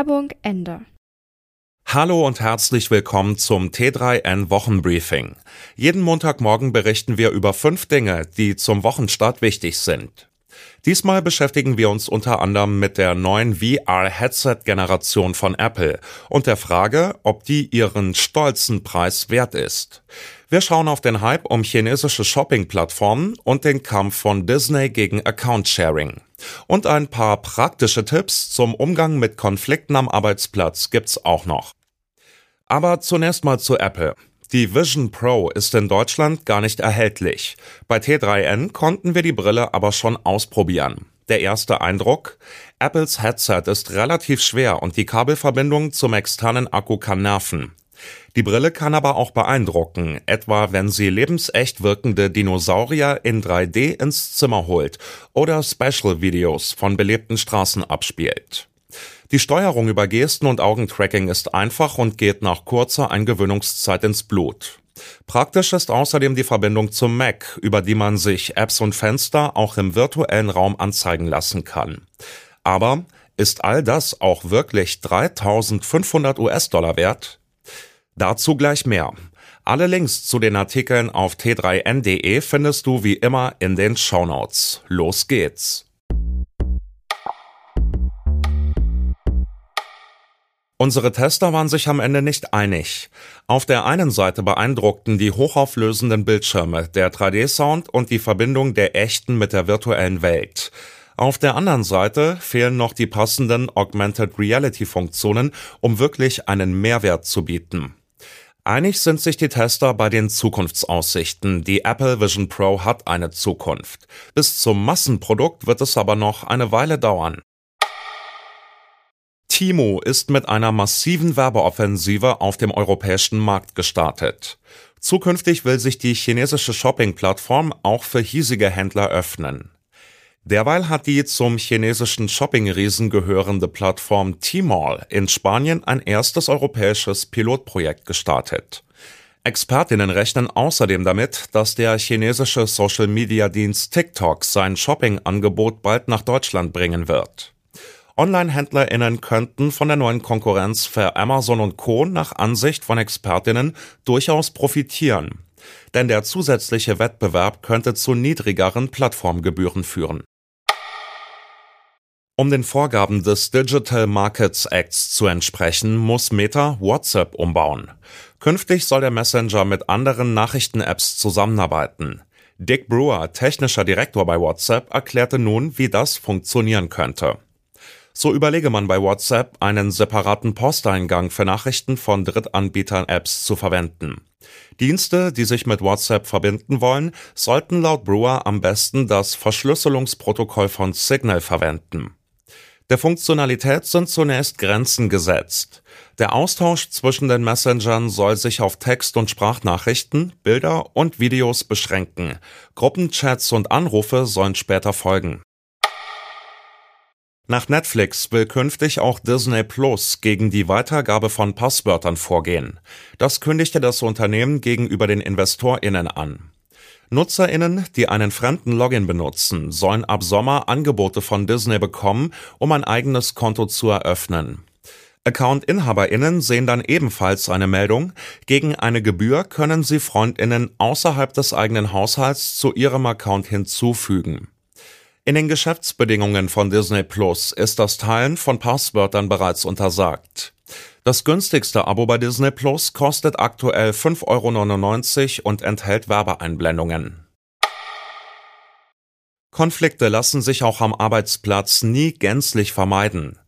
Werbung Ende. Hallo und herzlich willkommen zum T3N Wochenbriefing. Jeden Montagmorgen berichten wir über fünf Dinge, die zum Wochenstart wichtig sind. Diesmal beschäftigen wir uns unter anderem mit der neuen VR-Headset-Generation von Apple und der Frage, ob die ihren stolzen Preis wert ist. Wir schauen auf den Hype um chinesische Shopping-Plattformen und den Kampf von Disney gegen Account-Sharing. Und ein paar praktische Tipps zum Umgang mit Konflikten am Arbeitsplatz gibt's auch noch. Aber zunächst mal zu Apple. Die Vision Pro ist in Deutschland gar nicht erhältlich. Bei T3N konnten wir die Brille aber schon ausprobieren. Der erste Eindruck? Apples Headset ist relativ schwer und die Kabelverbindung zum externen Akku kann nerven. Die Brille kann aber auch beeindrucken, etwa wenn sie lebensecht wirkende Dinosaurier in 3D ins Zimmer holt oder Special-Videos von belebten Straßen abspielt. Die Steuerung über Gesten und Augentracking ist einfach und geht nach kurzer Eingewöhnungszeit ins Blut. Praktisch ist außerdem die Verbindung zum Mac, über die man sich Apps und Fenster auch im virtuellen Raum anzeigen lassen kann. Aber ist all das auch wirklich 3500 US-Dollar wert? Dazu gleich mehr. Alle Links zu den Artikeln auf t3n.de findest du wie immer in den Shownotes. Los geht's! Unsere Tester waren sich am Ende nicht einig. Auf der einen Seite beeindruckten die hochauflösenden Bildschirme, der 3D-Sound und die Verbindung der echten mit der virtuellen Welt. Auf der anderen Seite fehlen noch die passenden Augmented Reality Funktionen, um wirklich einen Mehrwert zu bieten. Einig sind sich die Tester bei den Zukunftsaussichten. Die Apple Vision Pro hat eine Zukunft. Bis zum Massenprodukt wird es aber noch eine Weile dauern. Timo ist mit einer massiven Werbeoffensive auf dem europäischen Markt gestartet. Zukünftig will sich die chinesische Shopping-Plattform auch für hiesige Händler öffnen. Derweil hat die zum chinesischen Shopping-Riesen gehörende Plattform Tmall in Spanien ein erstes europäisches Pilotprojekt gestartet. Expertinnen rechnen außerdem damit, dass der chinesische Social-Media-Dienst TikTok sein Shopping-Angebot bald nach Deutschland bringen wird. Online-HändlerInnen könnten von der neuen Konkurrenz für Amazon und Co. nach Ansicht von ExpertInnen durchaus profitieren. Denn der zusätzliche Wettbewerb könnte zu niedrigeren Plattformgebühren führen. Um den Vorgaben des Digital Markets Acts zu entsprechen, muss Meta WhatsApp umbauen. Künftig soll der Messenger mit anderen Nachrichten-Apps zusammenarbeiten. Dick Brewer, technischer Direktor bei WhatsApp, erklärte nun, wie das funktionieren könnte. So überlege man bei WhatsApp, einen separaten Posteingang für Nachrichten von Drittanbietern-Apps zu verwenden. Dienste, die sich mit WhatsApp verbinden wollen, sollten laut Brewer am besten das Verschlüsselungsprotokoll von Signal verwenden. Der Funktionalität sind zunächst Grenzen gesetzt. Der Austausch zwischen den Messengern soll sich auf Text- und Sprachnachrichten, Bilder und Videos beschränken. Gruppenchats und Anrufe sollen später folgen. Nach Netflix will künftig auch Disney Plus gegen die Weitergabe von Passwörtern vorgehen. Das kündigte das Unternehmen gegenüber den InvestorInnen an. NutzerInnen, die einen fremden Login benutzen, sollen ab Sommer Angebote von Disney bekommen, um ein eigenes Konto zu eröffnen. Account-InhaberInnen sehen dann ebenfalls eine Meldung, gegen eine Gebühr können sie FreundInnen außerhalb des eigenen Haushalts zu ihrem Account hinzufügen. In den Geschäftsbedingungen von Disney Plus ist das Teilen von Passwörtern bereits untersagt. Das günstigste Abo bei Disney Plus kostet aktuell 5,99 Euro und enthält Werbeeinblendungen. Konflikte lassen sich auch am Arbeitsplatz nie gänzlich vermeiden.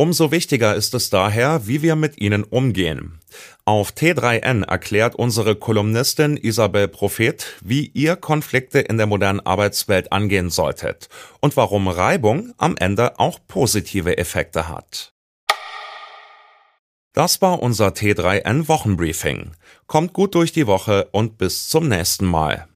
Umso wichtiger ist es daher, wie wir mit ihnen umgehen. Auf T3N erklärt unsere Kolumnistin Isabel Prophet, wie ihr Konflikte in der modernen Arbeitswelt angehen solltet und warum Reibung am Ende auch positive Effekte hat. Das war unser T3N Wochenbriefing. Kommt gut durch die Woche und bis zum nächsten Mal.